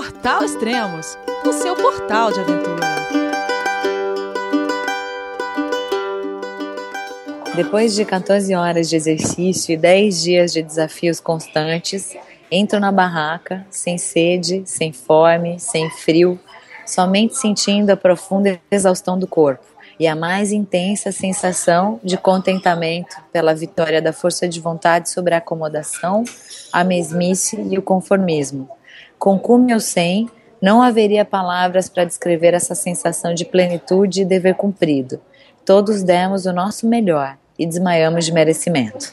Portal Extremos, o seu portal de aventura. Depois de 14 horas de exercício e 10 dias de desafios constantes, entro na barraca, sem sede, sem fome, sem frio, somente sentindo a profunda exaustão do corpo e a mais intensa sensação de contentamento pela vitória da força de vontade sobre a acomodação, a mesmice e o conformismo. Com cume ou sem, não haveria palavras para descrever essa sensação de plenitude e dever cumprido. Todos demos o nosso melhor e desmaiamos de merecimento.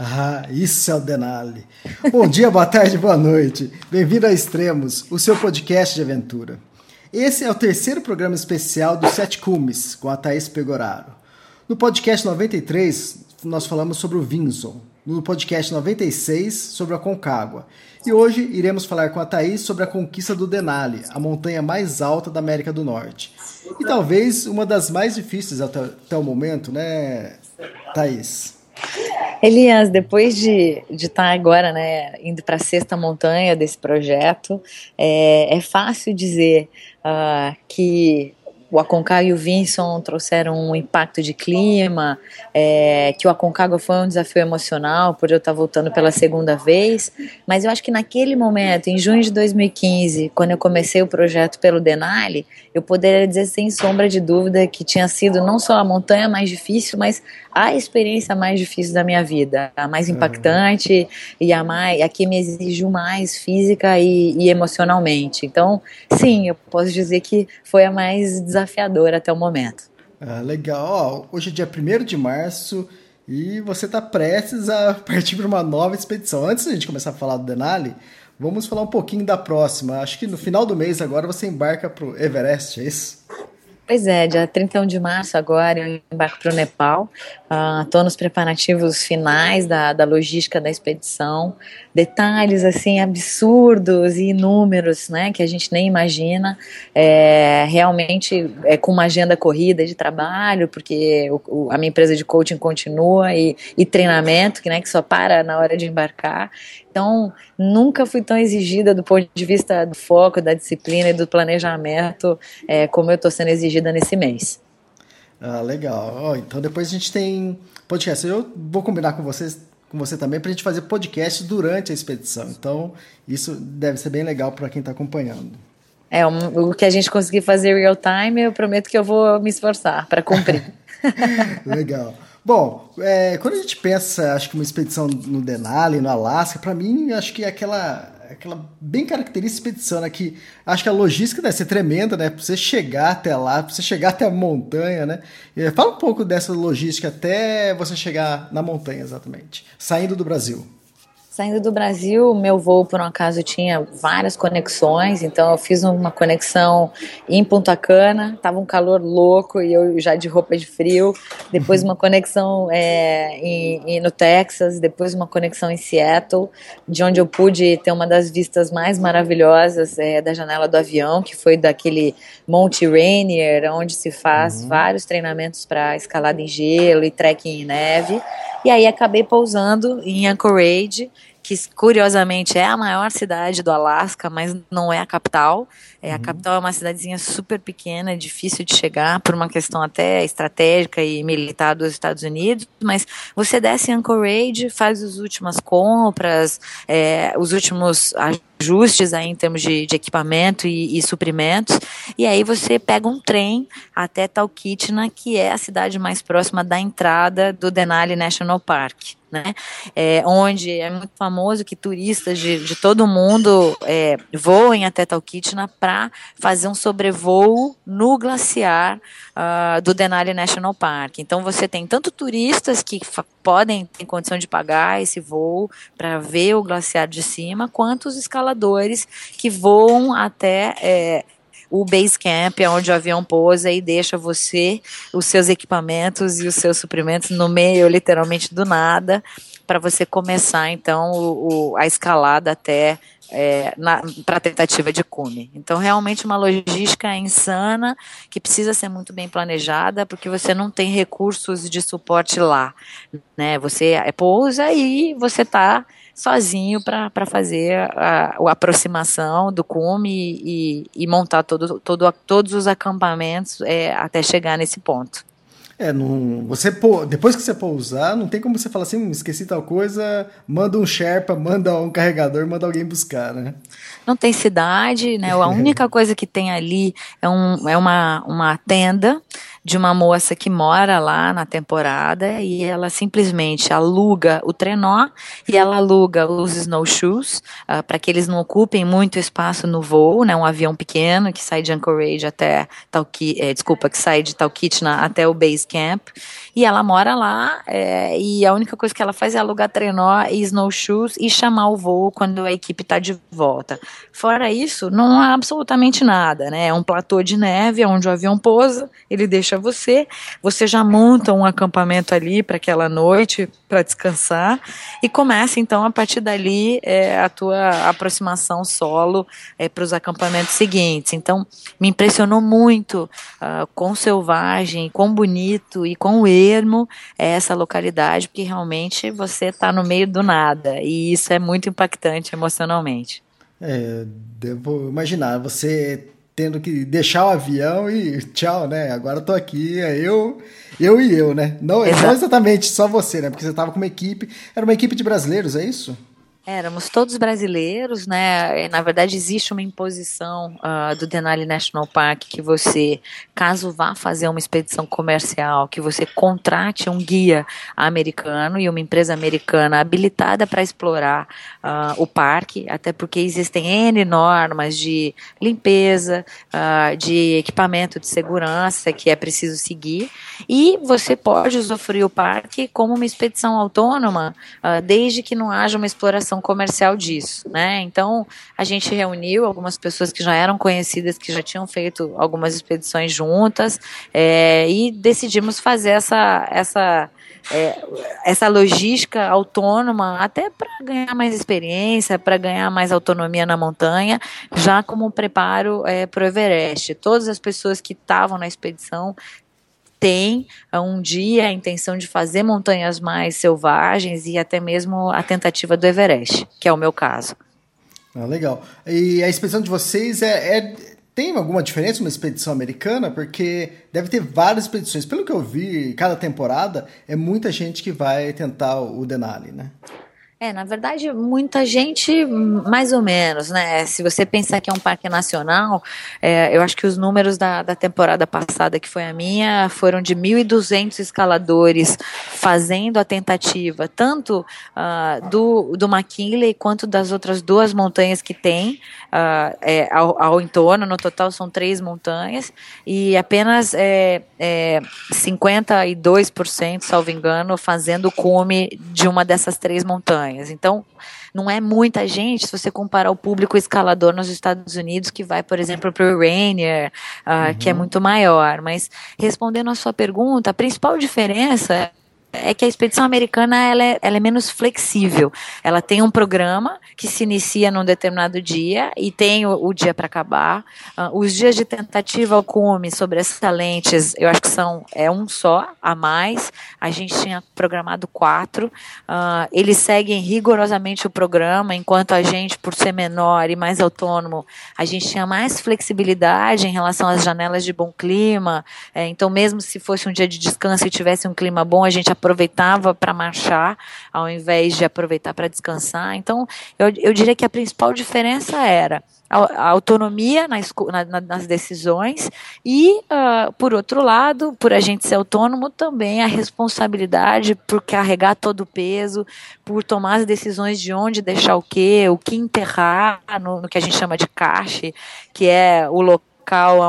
Ah, isso é o Denali. Bom dia, boa tarde, boa noite. Bem-vindo a Extremos, o seu podcast de aventura. Esse é o terceiro programa especial do Sete Cumes, com a Thaís Pegoraro. No podcast 93, nós falamos sobre o Vinson. No podcast 96, sobre a Concagua. E hoje iremos falar com a Thaís sobre a conquista do Denali, a montanha mais alta da América do Norte. E talvez uma das mais difíceis até, até o momento, né, Thaís? Elias, depois de estar de tá agora né, indo para a sexta montanha desse projeto, é, é fácil dizer uh, que o Aconcagua e o Vinson trouxeram um impacto de clima, é, que o Aconcagua foi um desafio emocional por eu estar voltando pela segunda vez, mas eu acho que naquele momento, em junho de 2015, quando eu comecei o projeto pelo Denali, eu poderia dizer sem sombra de dúvida que tinha sido não só a montanha mais difícil, mas a experiência mais difícil da minha vida, a mais impactante uhum. e a, mais, a que me exigiu mais física e, e emocionalmente. Então, sim, eu posso dizer que foi a mais desafiadora desafiador até o momento. Ah, legal. Ó, hoje é dia 1 de março e você está prestes a partir para uma nova expedição. Antes da gente começar a falar do Denali, vamos falar um pouquinho da próxima. Acho que no final do mês agora você embarca para o Everest, é isso? Pois é, dia 31 de março agora eu embarco para o Nepal. Estou uh, nos preparativos finais da, da logística da expedição. Detalhes assim absurdos e inúmeros, né, que a gente nem imagina. É, realmente é com uma agenda corrida de trabalho, porque o, o, a minha empresa de coaching continua e, e treinamento, que, né, que só para na hora de embarcar. Então, nunca fui tão exigida do ponto de vista do foco, da disciplina e do planejamento é, como eu estou sendo exigida nesse mês. Ah, legal. Oh, então depois a gente tem podcast. Eu vou combinar com vocês, com você também, para a gente fazer podcast durante a expedição. Então, isso deve ser bem legal para quem está acompanhando. É, o que a gente conseguir fazer real time, eu prometo que eu vou me esforçar para cumprir. legal. Bom, é, quando a gente pensa, acho que uma expedição no Denali, no Alasca, para mim, acho que é aquela, aquela bem característica expedição, né? Que acho que a logística deve ser tremenda, né? Pra você chegar até lá, pra você chegar até a montanha, né? Fala um pouco dessa logística até você chegar na montanha, exatamente, saindo do Brasil. Saindo do Brasil, meu voo, por um acaso, tinha várias conexões, então eu fiz uma conexão em Punta Cana, tava um calor louco e eu já de roupa de frio. Depois uma conexão é, em, em, no Texas, depois uma conexão em Seattle, de onde eu pude ter uma das vistas mais maravilhosas é, da janela do avião, que foi daquele Monte Rainier, onde se faz uhum. vários treinamentos para escalada em gelo e trekking em neve. E aí acabei pousando em Anchorage, que curiosamente é a maior cidade do Alasca, mas não é a capital. É, uhum. A capital é uma cidadezinha super pequena, difícil de chegar, por uma questão até estratégica e militar dos Estados Unidos, mas você desce em Anchorage, faz as últimas compras, é, os últimos ajustes aí em termos de, de equipamento e, e, suprimentos, e aí você pega um trem até Talkeetna, que é a cidade mais próxima da entrada do Denali National Park né? É, onde é muito famoso que turistas de, de todo mundo é, voem até Talkeetna para fazer um sobrevoo no glaciar uh, do Denali National Park. Então você tem tanto turistas que podem ter condição de pagar esse voo para ver o glaciar de cima, quanto os escaladores que voam até é, o base camp, é onde o avião pousa e deixa você, os seus equipamentos e os seus suprimentos no meio, literalmente do nada, para você começar então o, o, a escalada até é, para a tentativa de cume. Então, realmente uma logística insana que precisa ser muito bem planejada, porque você não tem recursos de suporte lá. Né? Você é, pousa e você está sozinho para fazer a, a, aproximação do cume e, e montar todo, todo, todos os acampamentos é, até chegar nesse ponto. É, não, você depois que você pousar, não tem como você falar assim, hum, esqueci tal coisa, manda um Sherpa, manda um carregador, manda alguém buscar, né? Não tem cidade, né? A única coisa que tem ali é, um, é uma, uma tenda de uma moça que mora lá na temporada e ela simplesmente aluga o trenó e ela aluga os snowshoes uh, para que eles não ocupem muito espaço no voo, né? Um avião pequeno que sai de Anchorage até Talkeet, eh, desculpa, que sai de Talkeetna até o base camp e ela mora lá é, e a única coisa que ela faz é alugar trenó e snowshoes e chamar o voo quando a equipe está de volta. Fora isso, não há absolutamente nada, né? É um platô de neve onde o avião pousa, ele deixa você, você já monta um acampamento ali para aquela noite para descansar e começa então a partir dali é, a tua aproximação solo é, para os acampamentos seguintes. Então me impressionou muito uh, quão selvagem, quão bonito e quão ermo é essa localidade, porque realmente você está no meio do nada e isso é muito impactante emocionalmente. É, devo imaginar, você tendo que deixar o avião e tchau, né? Agora eu tô aqui, é eu, eu e eu, né? Não, não exatamente só você, né? Porque você tava com uma equipe, era uma equipe de brasileiros, é isso? Éramos todos brasileiros, né? Na verdade, existe uma imposição uh, do Denali National Park que você, caso vá fazer uma expedição comercial, que você contrate um guia americano e uma empresa americana habilitada para explorar uh, o parque, até porque existem N normas de limpeza, uh, de equipamento de segurança que é preciso seguir, e você pode usufruir o parque como uma expedição autônoma, desde que não haja uma exploração comercial disso, né? Então a gente reuniu algumas pessoas que já eram conhecidas, que já tinham feito algumas expedições juntas, é, e decidimos fazer essa essa é, essa logística autônoma, até para ganhar mais experiência, para ganhar mais autonomia na montanha, já como preparo é, para o Everest. Todas as pessoas que estavam na expedição tem ah, um dia a intenção de fazer montanhas mais selvagens e até mesmo a tentativa do Everest, que é o meu caso. Ah, legal. E a expedição de vocês é, é, tem alguma diferença uma expedição americana? Porque deve ter várias expedições. Pelo que eu vi, cada temporada é muita gente que vai tentar o Denali, né? É, na verdade, muita gente, mais ou menos, né? Se você pensar que é um parque nacional, é, eu acho que os números da, da temporada passada, que foi a minha, foram de 1.200 escaladores fazendo a tentativa, tanto uh, do, do McKinley quanto das outras duas montanhas que tem uh, é, ao, ao, entorno. No total são três montanhas, e apenas é, é, 52%, salvo engano, fazendo o cume de uma dessas três montanhas montanhas. Então, não é muita gente se você comparar o público escalador nos Estados Unidos que vai, por exemplo, para o Rainier, uh, uhum. que é muito maior. Mas respondendo a sua pergunta, a principal diferença é que a expedição americana ela é, ela é, menos flexível. Ela tem um programa que se inicia num determinado dia e tem o, o dia para acabar. Uh, os dias de tentativa ao cume sobre excelentes, eu acho que são é um só a mais. A gente tinha programado quatro. Uh, eles seguem rigorosamente o programa, enquanto a gente, por ser menor e mais autônomo, a gente tinha mais flexibilidade em relação às janelas de bom clima. É, então, mesmo se fosse um dia de descanso e tivesse um clima bom, a gente aproveitava para marchar, ao invés de aproveitar para descansar. Então, eu, eu diria que a principal diferença era a, autonomia nas, na, nas decisões e, uh, por outro lado, por a gente ser autônomo, também a responsabilidade por carregar todo o peso, por tomar as decisões de onde deixar o quê, o que enterrar no, no que a gente chama de caixa, que é o local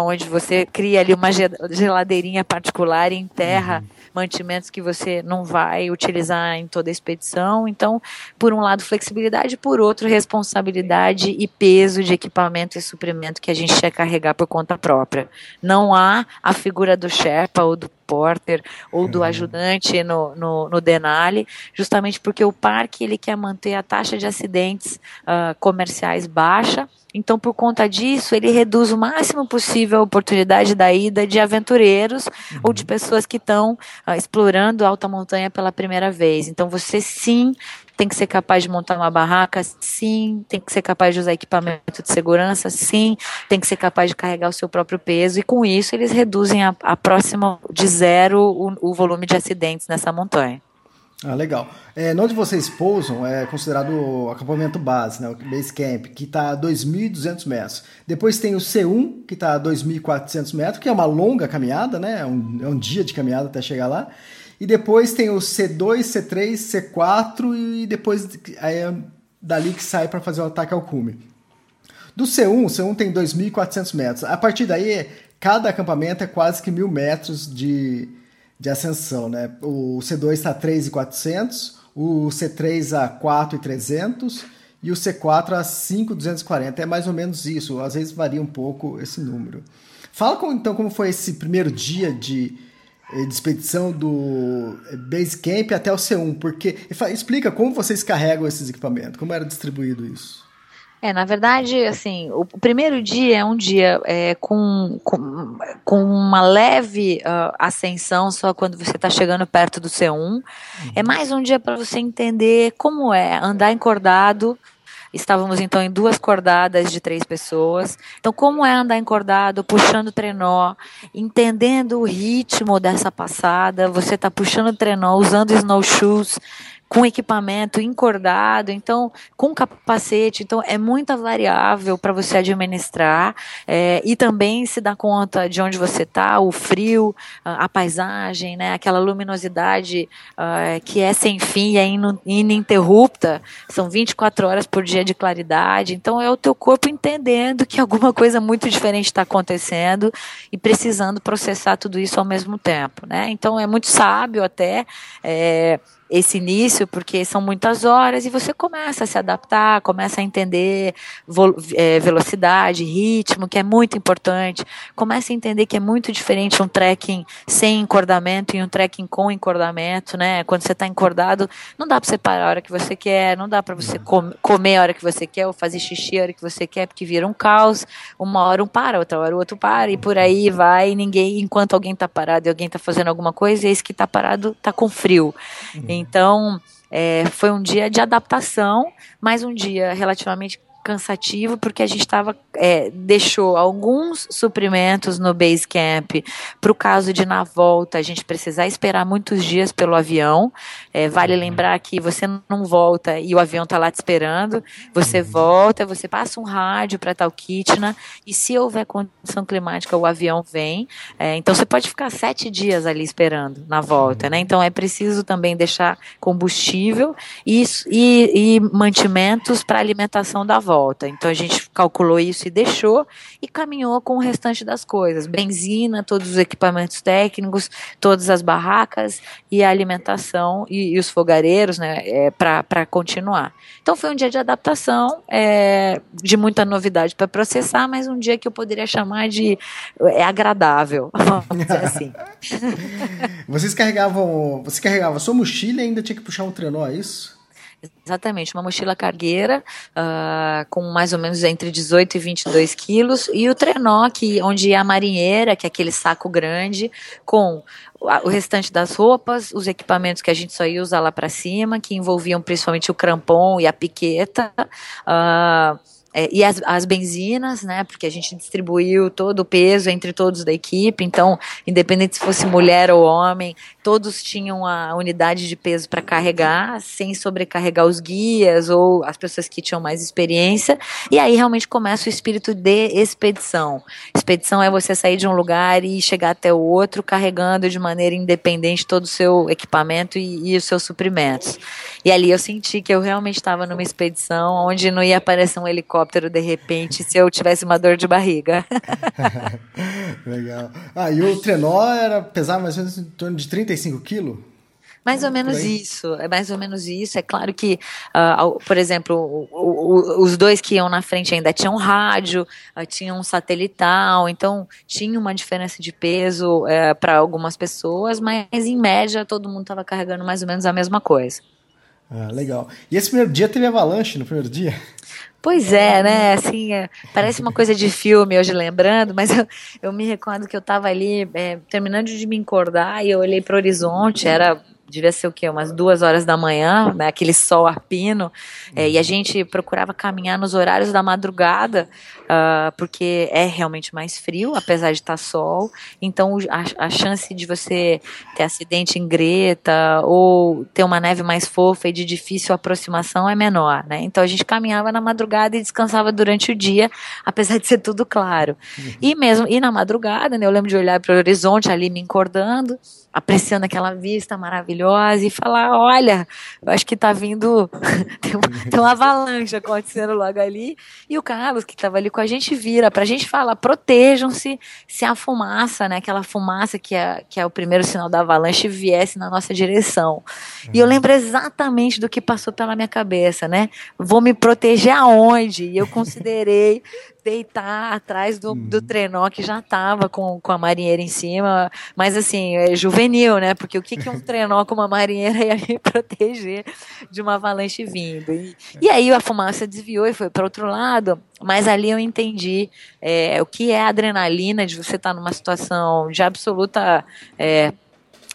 onde você cria ali uma geladeirinha particular e enterra uhum mantimentos que você não vai utilizar em toda a expedição. Então, por um lado, flexibilidade, por outro, responsabilidade e peso de equipamento e suprimento que a gente quer carregar por conta própria. Não há a figura do Sherpa ou do Porter ou do uhum. ajudante no, no, no, Denali, justamente porque o parque ele quer manter a taxa de acidentes uh, comerciais baixa então, por conta disso, ele reduz o máximo possível a oportunidade da ida de aventureiros uhum. ou de uhum. pessoas que estão uh, explorando a alta montanha pela primeira vez. Então, você sim tem que ser capaz de montar uma barraca, sim, tem que ser capaz de usar equipamento de segurança, sim, tem que ser capaz de carregar o seu próprio peso, e com isso eles reduzem a, a próxima de zero o, o volume de acidentes nessa montanha. Ah, legal. É, onde vocês pousam é considerado o acampamento base, né, o base camp, que está a 2.200 metros. Depois tem o C1, que está a 2.400 metros, que é uma longa caminhada, né, é um, é um dia de caminhada até chegar lá. E depois tem o C2, C3, C4 e depois aí é dali que sai para fazer o ataque ao cume. Do C1, o C1 tem 2.400 metros. A partir daí, cada acampamento é quase que mil metros de, de ascensão, né? O C2 está a 3.400, o C3 a 4.300 e o C4 a 5.240. É mais ou menos isso, às vezes varia um pouco esse número. Fala então como foi esse primeiro dia de, de expedição do Basecamp até o C1, porque explica como vocês carregam esses equipamentos, como era distribuído isso. É, na verdade, assim, o primeiro dia é um dia é, com, com, com, uma leve uh, ascensão só quando você está chegando perto do C1. Uhum. É mais um dia para você entender como é andar encordado. Estávamos então em duas cordadas de três pessoas. Então, como é andar encordado, puxando trenó, entendendo o ritmo dessa passada. Você está puxando trenó, usando snowshoes com equipamento encordado, então com capacete, então é muita variável para você administrar é, e também se dar conta de onde você está, o frio, a, a, paisagem, né, aquela luminosidade uh, que é sem fim e é ininterrupta, são 24 horas por dia de claridade, então é o teu corpo entendendo que alguma coisa muito diferente está acontecendo e precisando processar tudo isso ao mesmo tempo, né? Então é muito sábio até é, esse início, porque são muitas horas e você começa a se adaptar, começa a entender é, velocidade, ritmo, que é muito importante, começa a entender que é muito diferente um trekking sem encordamento e um trekking com encordamento, né? Quando você está encordado, não dá para você parar a hora que você quer, não dá para você com, comer a hora que você quer ou fazer xixi a hora que você quer, porque vira um caos. Uma hora um para, outra hora o outro para e por aí vai. E ninguém, enquanto alguém está parado e alguém está fazendo alguma coisa, esse que está parado está com frio. Uhum. Então, é, foi um dia de adaptação, mas um dia relativamente cansativo porque a gente estava é, deixou alguns suprimentos no base camp para o caso de na volta a gente precisar esperar muitos dias pelo avião. É, vale lembrar que você não volta e o avião está lá te esperando. Você uhum. volta, você passa um rádio para Talquitna e se houver condição climática o avião vem. É, então você pode ficar sete dias ali esperando na volta, né? Então é preciso também deixar combustível e, e, e mantimentos para alimentação da volta volta. Então a gente calculou isso e deixou e caminhou com o restante das coisas: benzina, todos os equipamentos técnicos, todas as barracas e a alimentação e, e os fogareiros, né, é, para continuar. Então foi um dia de adaptação, é, de muita novidade para processar, mas um dia que eu poderia chamar de é, agradável, vamos dizer assim. Vocês carregavam, você carregava sua mochila e ainda tinha que puxar um trenó, é isso? Exatamente, uma mochila cargueira uh, com mais ou menos entre 18 e 22 quilos e o trenó, que, onde é a marinheira, que é aquele saco grande, com o restante das roupas, os equipamentos que a gente só ia usar lá para cima, que envolviam principalmente o crampon e a piqueta. Uh, é, e as, as benzinas, né? Porque a gente distribuiu todo o peso entre todos da equipe, então, independente se fosse mulher ou homem, todos tinham a unidade de peso para carregar, sem sobrecarregar os guias ou as pessoas que tinham mais experiência. E aí realmente começa o espírito de expedição. Expedição é você sair de um lugar e chegar até o outro carregando de maneira independente todo o seu equipamento e, e os seus suprimentos. E ali eu senti que eu realmente estava numa expedição onde não ia aparecer um helicóptero helicóptero de repente se eu tivesse uma dor de barriga. Legal. Ah, e o trenó era pesar mais ou menos em torno de 35 quilos? Mais ou menos isso, é mais ou menos isso. É claro que, uh, por exemplo, o, o, os dois que iam na frente ainda tinham rádio, uh, tinham um satelital, então tinha uma diferença de peso uh, eh, para algumas pessoas, mas em média todo mundo estava carregando mais ou menos a mesma coisa. Ah, legal. E esse primeiro dia teve avalanche no primeiro dia? Pois é, né? Assim, é, parece uma coisa de filme hoje lembrando, mas eu, eu me recordo que eu estava ali é, terminando de me encordar e eu olhei para o horizonte, era devia ser o quê? Umas duas horas da manhã, né? Aquele sol arpino. É, e a gente procurava caminhar nos horários da madrugada, uh, porque é realmente mais frio, apesar de estar sol. Então a, a, chance de você ter acidente em greta ou ter uma neve mais fofa e de difícil aproximação é menor, né? Então a gente caminhava na madrugada e descansava durante o dia, apesar de ser tudo claro. Uhum. E mesmo e na madrugada, né? Eu lembro de olhar para o horizonte ali me encordando apreciando aquela vista maravilhosa e falar: olha, eu acho que tá vindo, tem, uma, tem uma avalanche acontecendo logo ali. E o Carlos, que estava ali com a gente, vira para a gente falar: protejam-se se a fumaça, né, aquela fumaça que é, que é o primeiro sinal da avalanche, viesse na nossa direção. E eu lembro exatamente do que passou pela minha cabeça, né? Vou me proteger aonde? E eu considerei deitar atrás do, do uhum. trenó que já estava com, com a marinheira em cima, mas assim, é juvenil, né? Porque o que, que um trenó com uma marinheira ia me proteger de uma avalanche vindo? E, e aí a fumaça desviou e foi para outro lado, mas ali eu entendi é, o que é a adrenalina de você estar tá numa situação de absoluta é,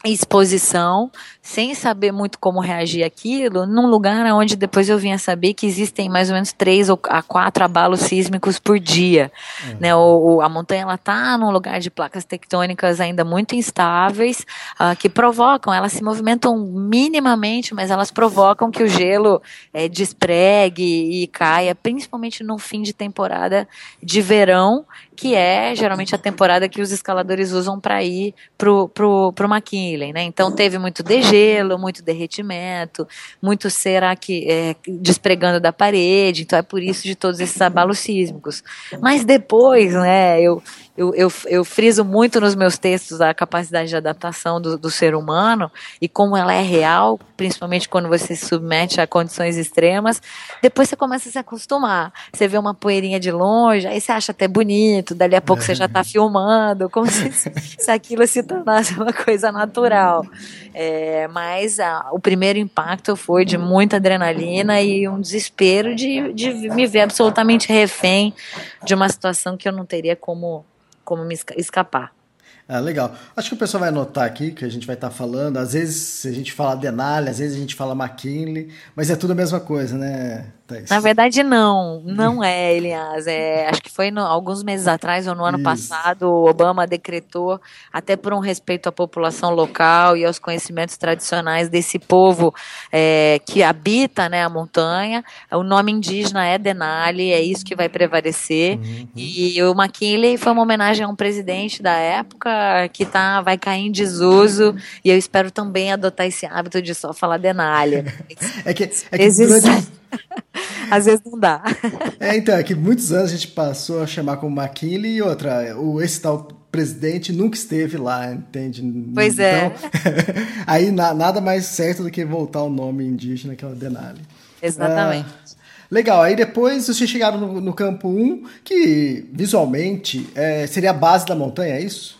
exposição, sem saber muito como reagir aquilo, num lugar onde depois eu vinha saber que existem mais ou menos três ou a quatro abalos sísmicos por dia, uhum. né? O, o, a montanha ela tá num lugar de placas tectônicas ainda muito instáveis, uh, que provocam, elas se movimentam minimamente, mas elas provocam que o gelo é, despregue e caia, principalmente no fim de temporada de verão, que é geralmente a temporada que os escaladores usam para ir pro, pro, pro McKinley, né? Então teve muito degelo, muito derretimento, muito cera que é, despregando da parede, então é por isso de todos esses abalos sísmicos. Mas depois, né, eu, eu, eu, eu friso muito nos meus textos a capacidade de adaptação do, do ser humano e como ela é real, principalmente quando você se submete a condições extremas, depois você começa a se acostumar. Você vê uma poeirinha de longe, aí você acha até bonito, dali a pouco é. você já está filmando, como se, se aquilo se tornasse uma coisa natural. É, mas a, o primeiro impacto foi de muita adrenalina e um desespero de, de me ver absolutamente refém de uma situação que eu não teria como, como me escapar. Ah, legal. Acho que o pessoal vai notar aqui que a gente vai estar tá falando. Às vezes a gente fala Denali, às vezes a gente fala McKinley, mas é tudo a mesma coisa, né? Thaís? Na verdade, não. Não é, Elias. É, acho que foi no, alguns meses atrás ou no ano Isso. passado, o Obama decretou, até por um respeito à população local e aos conhecimentos tradicionais desse povo é, que habita né, a montanha. O nome indígena é Denali, é isso que vai prevalecer. Uhum. E o McKinley foi uma homenagem a um presidente da época que tá, vai cair em desuso. E eu espero também adotar esse hábito de só falar Denali. é que, é que durante Às vezes não dá. É, então, é que muitos anos a gente passou a chamar como McKinley e outra, o, esse tal presidente nunca esteve lá, entende? Pois é. então, é. aí na, nada mais certo do que voltar o nome indígena, que é o Denali. Exatamente. Ah, legal, aí depois vocês chegaram no, no campo 1, que visualmente é, seria a base da montanha, é isso?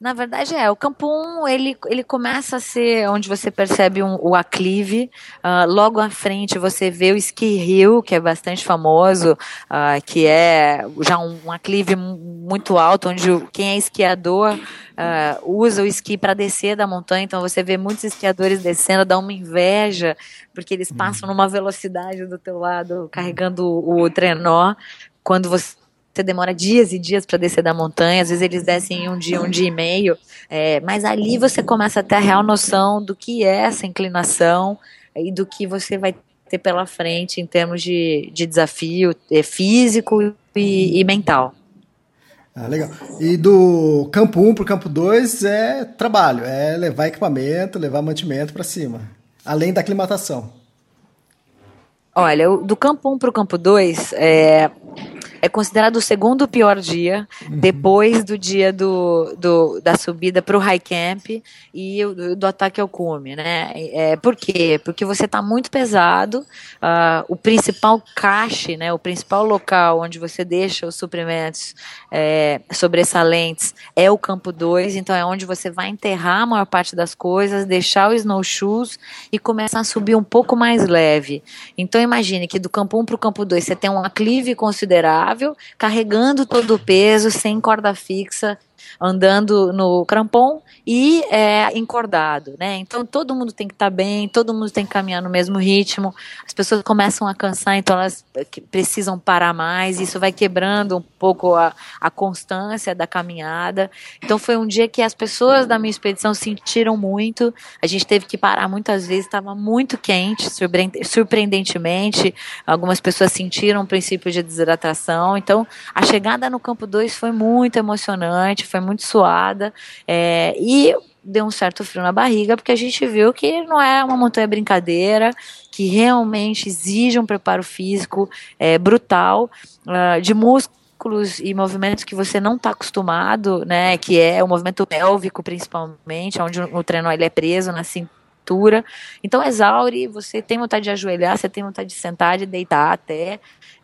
Na verdade é, o campo 1 ele, ele começa a ser onde você percebe um, o aclive, uh, logo à frente você vê o Ski Hill, que é bastante famoso, uh, que é já um, um, aclive muito alto, onde quem é esquiador uh, usa o esqui para descer da montanha, então você vê muitos esquiadores descendo, dá uma inveja, porque eles passam uhum. numa velocidade do teu lado, carregando o, o trenó, quando você você demora dias e dias para descer da montanha, às vezes eles descem em um dia, um dia e meio, é, mas ali você começa a ter a real noção do que é essa inclinação e do que você vai ter pela frente em termos de, de desafio é, físico e, e mental. Ah, legal. E do campo 1 para o campo 2 é trabalho, é levar equipamento, levar mantimento para cima, além da aclimatação. Olha, do campo 1 para o campo 2, é, é considerado o segundo pior dia, uhum. depois do dia do, do da subida para o high camp e do, do, ataque ao cume, né? É, por quê? Porque você está muito pesado, uh, o principal cache, né, o principal local onde você deixa os suprimentos é, sobressalentes é o campo 2, então é onde você vai enterrar a maior parte das coisas, deixar o snowshoes e começar a subir um pouco mais leve. Então imagine que do campo 1 um para o campo 2 você tem um aclive considerável, carregando todo o peso, sem corda fixa, andando no crampon e é, encordado, né? Então todo mundo tem que estar tá bem, todo mundo tem que caminhar no mesmo ritmo. As pessoas começam a cansar, então elas eh, precisam parar mais. Isso vai quebrando um pouco a, a constância da caminhada. Então foi um dia que as pessoas da minha expedição sentiram muito. A gente teve que parar muitas vezes, estava muito quente, surpreendentemente. Algumas pessoas sentiram um princípio de desidratação. Então a chegada no campo 2 foi muito emocionante, foi muito suada. É, e deu um certo frio na barriga, porque a gente viu que não é uma montanha brincadeira, que realmente exige um preparo físico é, brutal, uh, de músculos e movimentos que você não está acostumado, né, que é o movimento pélvico principalmente, onde o treino ele é preso na cintura, então exaure, você tem vontade de ajoelhar, você tem vontade de sentar, de deitar até,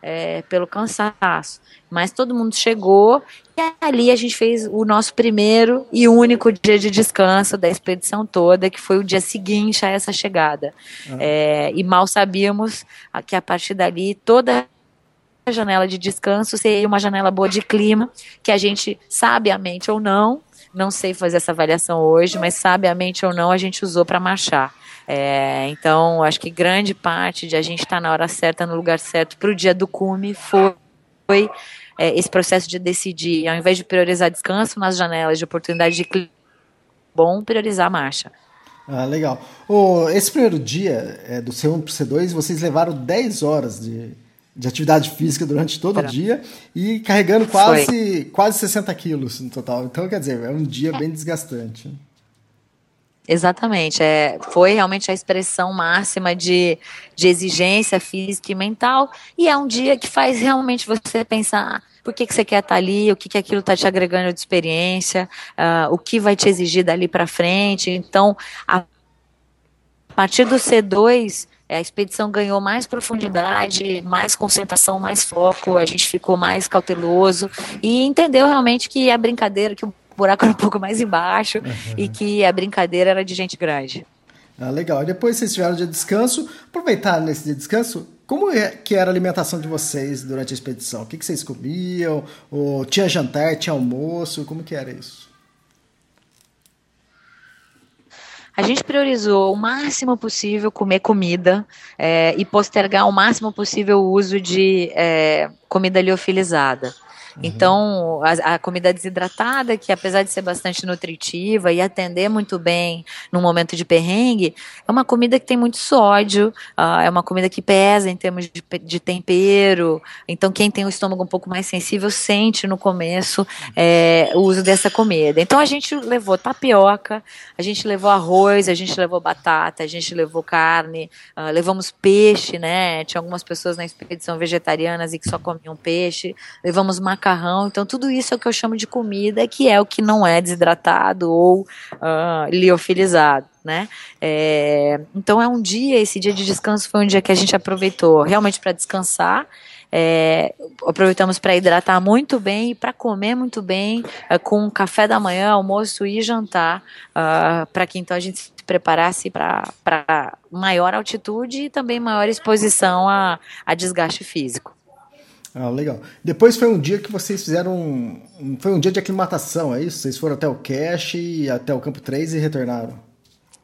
é, pelo cansaço. Mas todo mundo chegou e ali a gente fez o nosso primeiro e único dia de descanso da expedição toda, que foi o dia seguinte a essa chegada. Ah. É, e mal sabíamos que a partir dali toda a janela de descanso seria uma janela boa de clima, que a gente, sabiamente ou não, não sei fazer essa avaliação hoje, mas sabiamente ou não, a gente usou para marchar. É, então, acho que grande parte de a gente estar tá na hora certa, no lugar certo, para o dia do cume foi, foi é, esse processo de decidir, ao invés de priorizar descanso nas janelas de oportunidade de clima bom, priorizar a marcha. Ah, legal. Oh, esse primeiro dia é, do C1 para o C2, vocês levaram 10 horas de, de atividade física durante todo Pera. o dia e carregando quase, quase 60 quilos no total. Então, quer dizer, é um dia bem desgastante. Exatamente, é, foi realmente a expressão máxima de, de exigência física e mental, e é um dia que faz realmente você pensar por que, que você quer estar ali, o que, que aquilo está te agregando de experiência, uh, o que vai te exigir dali para frente. Então, a partir do C2, a expedição ganhou mais profundidade, mais concentração, mais foco, a gente ficou mais cauteloso e entendeu realmente que a brincadeira, que o buraco era um pouco mais embaixo uhum. e que a brincadeira era de gente grande. Ah, legal. E depois vocês tiveram o dia de descanso. Aproveitar nesse dia de descanso, como é que era a alimentação de vocês durante a expedição? O que, que vocês comiam? Ou tinha jantar, tinha almoço? Como que era isso? A gente priorizou o máximo possível comer comida é, e postergar o máximo possível o uso de é, comida liofilizada. Uhum. Então, a, a, comida desidratada, que apesar de ser bastante nutritiva e atender muito bem no momento de perrengue, é uma comida que tem muito sódio, uh, é uma comida que pesa em termos de, de, tempero. Então, quem tem o estômago um pouco mais sensível sente no começo é, o uso dessa comida. Então, a gente levou tapioca, a gente levou arroz, a gente levou batata, a gente levou carne, uh, levamos peixe, né? Tinha algumas pessoas na expedição vegetarianas e que só comiam peixe, levamos macarrão macarrão. Então, tudo isso é o que eu chamo de comida, que é o que não é desidratado ou uh, liofilizado. Né? É, então é um dia, esse dia de descanso foi um dia que a gente aproveitou realmente para descansar, é, aproveitamos para hidratar muito bem e para comer muito bem, é, com café da manhã, almoço e jantar, uh, para que então a gente se preparasse para maior altitude e também maior exposição a, a desgaste físico. Ah, legal. Depois foi um dia que vocês fizeram. Um, foi um dia de aclimatação, é isso? Vocês foram até o cache, até o campo 3 e retornaram.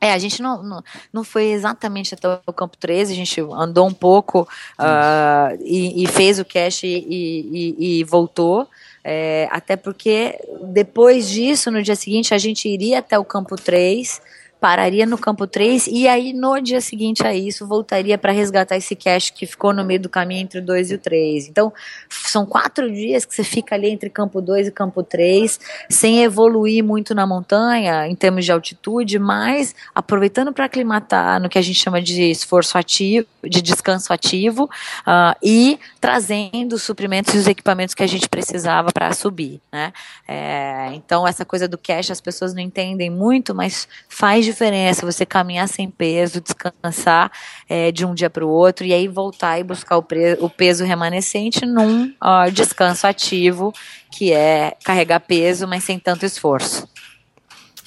É, a gente não, não, não foi exatamente até o campo 13, a gente andou um pouco uh, e, e, fez o cache e, e, e voltou. É, até porque depois disso, no dia seguinte, a gente iria até o campo 3 pararia no campo 3 e aí no dia seguinte a isso voltaria para resgatar esse cash que ficou no meio do caminho entre o 2 e o 3. Então, são quatro dias que você fica ali entre campo 2 e campo 3, sem evoluir muito na montanha em termos de altitude, mas aproveitando para aclimatar no que a gente chama de esforço ativo, de descanso ativo, uh, e trazendo os suprimentos e os equipamentos que a gente precisava para subir. Né? É, então, essa coisa do cash as pessoas não entendem muito, mas faz diferença você caminhar sem peso, descansar é, de um dia para o outro e aí voltar e buscar o, o peso remanescente num ó, descanso ativo, que é carregar peso, mas sem tanto esforço.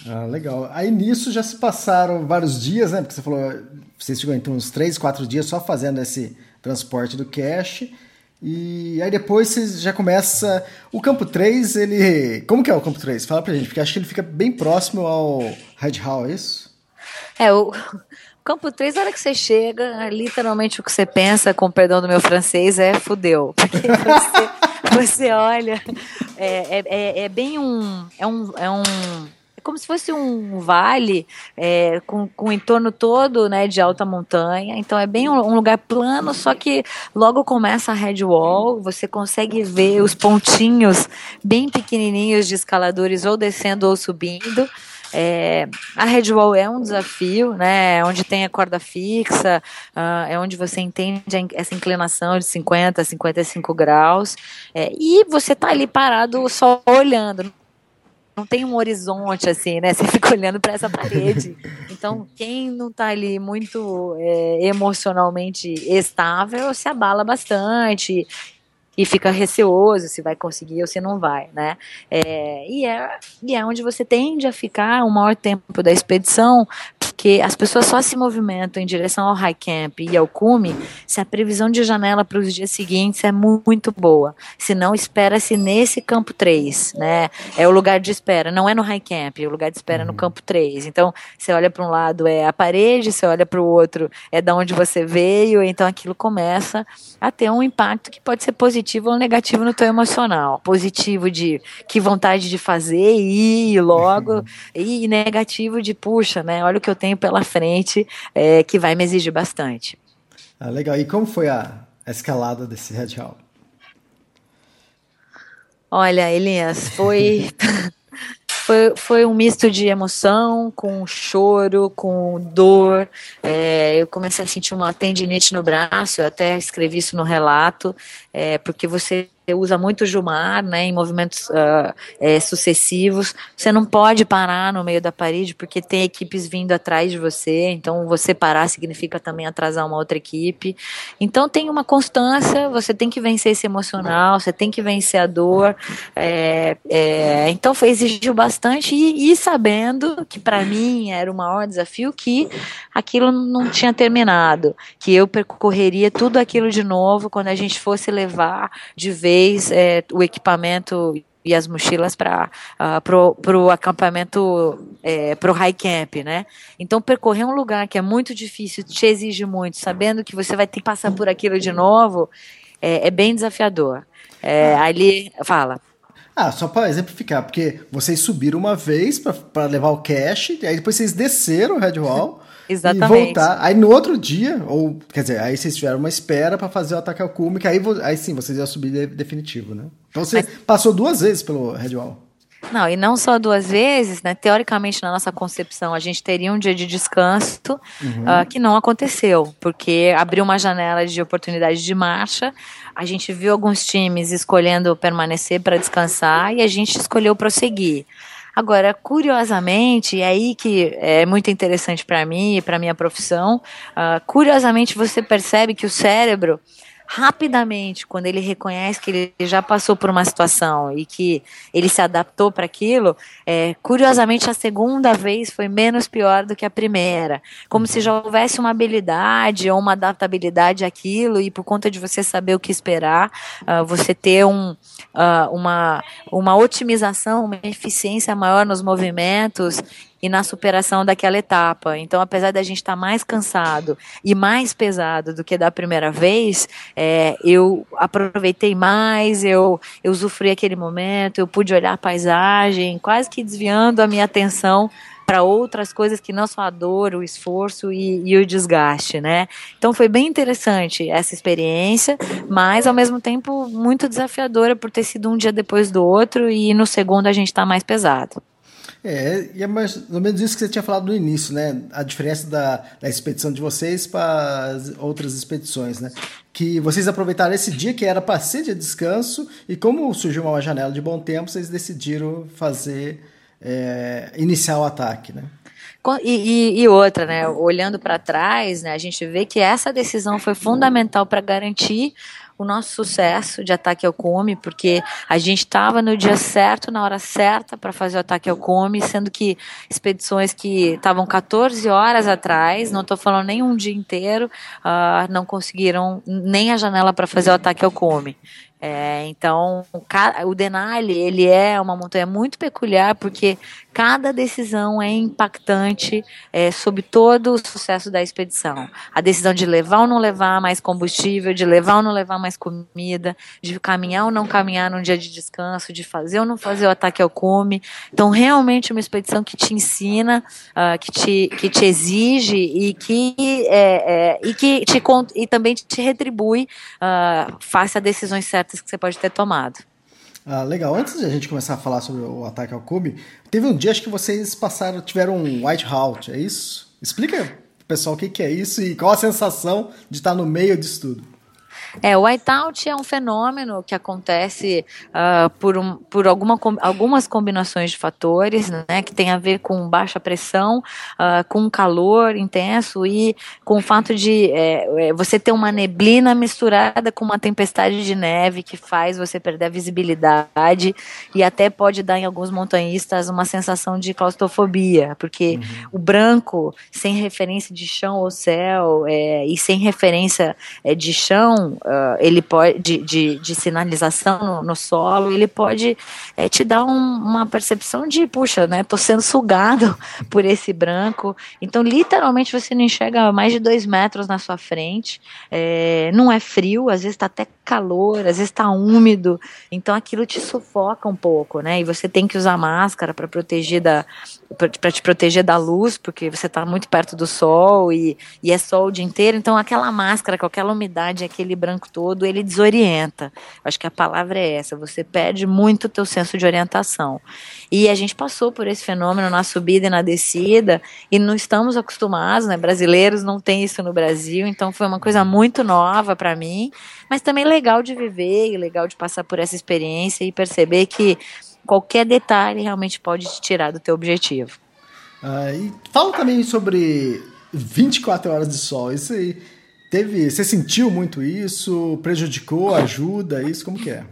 Ah, legal. Aí nisso já se passaram vários dias, né? Porque você falou, vocês ficam então uns três, quatro dias só fazendo esse transporte do cash. E aí depois você já começa. O campo 3, ele. Como que é o campo 3? Fala pra gente, porque acho que ele fica bem próximo ao Red Hall, é isso? É, o, campo 3, na hora que você chega, literalmente o que você pensa, com perdão do meu francês, é fudeu. Porque você, você olha. É, é, é, é bem um. É um. É um como se fosse um vale é, com, com o entorno todo né, de alta montanha. Então é bem um, um, lugar plano, só que logo começa a red wall, você consegue ver os pontinhos bem pequenininhos de escaladores ou descendo ou subindo. É, a red wall é um desafio, né? Onde tem a corda fixa, uh, é onde você entende essa inclinação de 50 a 55 graus. É, e você tá ali parado só olhando não tem um horizonte assim, né? Você fica olhando para essa parede. Então, quem não está ali muito é, emocionalmente estável se abala bastante e fica receoso se vai conseguir ou se não vai, né? É, e, é, e é onde você tende a ficar o maior tempo da expedição, porque as pessoas só se movimentam em direção ao high camp e ao cume se a previsão de janela para os dias seguintes é muito boa. Se não, espera-se nesse campo 3, né? É o lugar de espera, não é no high camp, é o lugar de espera no uhum. campo 3. Então, você olha para um lado é a parede, você olha para o outro é da onde você veio, então aquilo começa a ter um impacto que pode ser positivo positivo ou negativo no teu emocional. Positivo de que vontade de fazer e ir logo, uhum. e negativo de puxa, né? Olha o que eu tenho pela frente é, que vai me exigir bastante. Ah, legal. E como foi a, escalada desse Red Hall? Olha, Elias, foi foi, foi um misto de emoção, com choro, com dor. É, eu comecei a sentir uma tendinite no braço, eu até escrevi isso no relato, é, porque você usa muito Jumar, né, em movimentos uh, é, sucessivos. Você não pode parar no meio da parede porque tem equipes vindo atrás de você. Então, você parar significa também atrasar uma outra equipe. Então, tem uma constância. Você tem que vencer esse emocional. Você tem que vencer a dor. É, é, então, foi exigiu bastante e, e sabendo que para mim era o maior desafio que aquilo não tinha terminado, que eu percorreria tudo aquilo de novo quando a gente fosse levar de vez vez é, o equipamento e as mochilas para uh, o acampamento, é, para o high camp, né? Então, percorrer um lugar que é muito difícil, te exige muito, sabendo que você vai ter que passar por aquilo de novo, é, é bem desafiador. É, ali, fala. Ah, só para exemplificar, porque vocês subiram uma vez para levar o cash, aí depois vocês desceram o Red Wall. Exatamente. E voltar. Aí no outro dia, ou quer dizer, aí vocês tiveram uma espera para fazer o ataque ao cume, que aí, aí sim vocês iam subir de, definitivo, né? Então você Mas... passou duas vezes pelo Red Wall. Não, e não só duas vezes, né? Teoricamente, na nossa concepção, a gente teria um dia de descanso uhum. uh, que não aconteceu, porque abriu uma janela de oportunidade de marcha. A gente viu alguns times escolhendo permanecer para descansar e a gente escolheu prosseguir. Agora, curiosamente, é aí que é muito interessante para mim e para minha profissão, uh, curiosamente você percebe que o cérebro rapidamente, quando ele reconhece que ele já passou por uma situação e que ele se adaptou para aquilo, é, curiosamente a segunda vez foi menos pior do que a primeira. Como se já houvesse uma habilidade ou uma adaptabilidade àquilo e por conta de você saber o que esperar, uh, você ter um, uh, uma, uma otimização, uma eficiência maior nos movimentos e na superação daquela etapa. Então, apesar da gente estar tá mais cansado e mais pesado do que da primeira vez, é, eu aproveitei mais, eu, eu usufruí aquele momento, eu pude olhar a paisagem, quase que desviando a minha atenção para outras coisas que não só a dor, o esforço e, e, o desgaste, né? Então foi bem interessante essa experiência, mas ao mesmo tempo muito desafiadora por ter sido um dia depois do outro e no segundo a gente está mais pesado. É, e é mais ou menos isso que você tinha falado no início, né? A diferença da, da expedição de vocês para as outras expedições, né? Que vocês aproveitaram esse dia que era para ser de descanso e como surgiu uma janela de bom tempo, vocês decidiram fazer, é, iniciar o ataque, né? E, e, e, outra, né? Olhando para trás, né, a gente vê que essa decisão foi fundamental para garantir o nosso sucesso de ataque ao cume, porque a gente estava no dia certo, na hora certa para fazer o ataque ao cume, sendo que expedições que estavam 14 horas atrás, não estou falando nem um dia inteiro, uh, não conseguiram nem a janela para fazer o ataque ao cume. É, então, o Denali, ele é uma montanha muito peculiar porque cada decisão é impactante é, sobre todo o sucesso da expedição. A decisão de levar ou não levar mais combustível, de levar ou não levar mais comida, de caminhar ou não caminhar num dia de descanso, de fazer ou não fazer o ataque ao cume. Então, realmente, uma expedição que te ensina, uh, que, te, que te exige e que, é, é, e que te, e também te retribui uh, face a decisões certas que você pode ter tomado. Ah, legal. Antes de a gente começar a falar sobre o ataque ao cume, teve um dia acho que vocês passaram, tiveram um white out, é isso? Explica pro pessoal o que, que é isso e qual a sensação de estar no meio disso tudo. É, o whiteout é um fenômeno que acontece uh, por, um, por alguma, algumas combinações de fatores, né, que tem a ver com baixa pressão, uh, com calor intenso e com o fato de é, é, você ter uma neblina misturada com uma tempestade de neve que faz você perder a visibilidade e até pode dar em alguns montanhistas uma sensação de claustrofobia, porque uhum. o branco, sem referência de chão ou céu é, e sem referência é, de chão, uh, ele pode de, de, de sinalização no, no, solo, ele pode é, te dar um, uma percepção de, puxa, né, tô sendo sugado por esse branco. Então, literalmente, você não enxerga mais de dois metros na sua frente. É, não é frio, às vezes está até calor, às vezes está úmido. Então, aquilo te sufoca um pouco, né? E você tem que usar máscara para proteger da para te proteger da luz, porque você está muito perto do sol e, e é sol o dia inteiro, então aquela máscara com aquela umidade, aquele branco todo, ele desorienta. Acho que a palavra é essa, você perde muito o teu senso de orientação. E a gente passou por esse fenômeno na subida e na descida e não estamos acostumados, né? Brasileiros não tem isso no Brasil, então foi uma coisa muito nova para mim, mas também legal de viver e legal de passar por essa experiência e perceber que qualquer detalhe realmente pode te tirar do teu objetivo. Ah, e fala também sobre 24 horas de sol. Isso aí teve, você sentiu muito isso? Prejudicou? Ajuda? Isso como que é?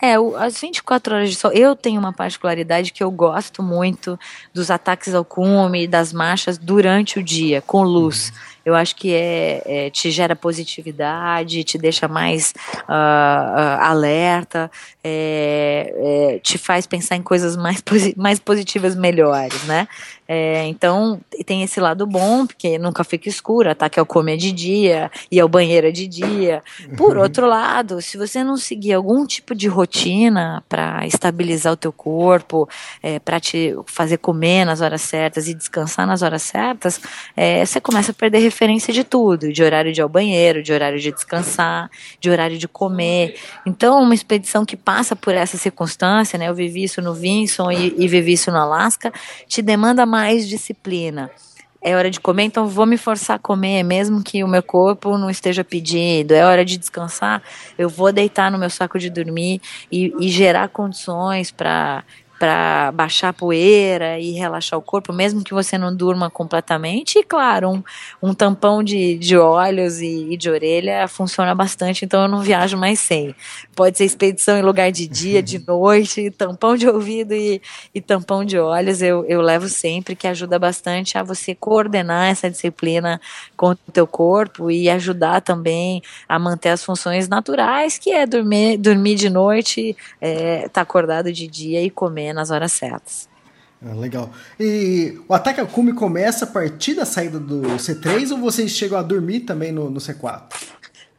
É, as 24 horas de sol, eu tenho uma particularidade que eu gosto muito dos ataques ao cume, das marchas durante o dia, com luz. Uhum. Eu acho que é, é, te gera positividade, te deixa mais uh, uh, alerta, é, é, te faz pensar em coisas mais, posi mais positivas, melhores, né? É, então, tem esse lado bom, porque nunca fica escuro, ataque ao comer de dia e ao banheiro de dia. Por uhum. outro lado, se você não seguir algum tipo de rotina para estabilizar o teu corpo, é, para te fazer comer nas horas certas e descansar nas horas certas, é, você começa a perder referência de tudo, de horário de ir ao banheiro, de horário de descansar, de horário de comer. Então, uma expedição que passa por essa circunstância, né? Eu vivi isso no Vinson e, e vivi isso no Alasca, te demanda mais disciplina é hora de comer, então vou me forçar a comer, mesmo que o meu corpo não esteja pedindo. É hora de descansar, eu vou deitar no meu saco de dormir e, e gerar condições para para baixar a poeira e relaxar o corpo, mesmo que você não durma completamente. E claro, um, um tampão de, de olhos e, e, de orelha funciona bastante, então eu não viajo mais sem. Pode ser expedição em lugar de dia, de noite, tampão de ouvido e, e tampão de olhos eu, eu levo sempre, que ajuda bastante a você coordenar essa disciplina com o teu corpo e ajudar também a manter as funções naturais, que é dormir, dormir de noite, estar é, tá acordado de dia e comer comer nas horas certas. Ah, legal. E o ataque ao cume começa a partir da saída do C3 ou vocês chegam a dormir também no, no C4?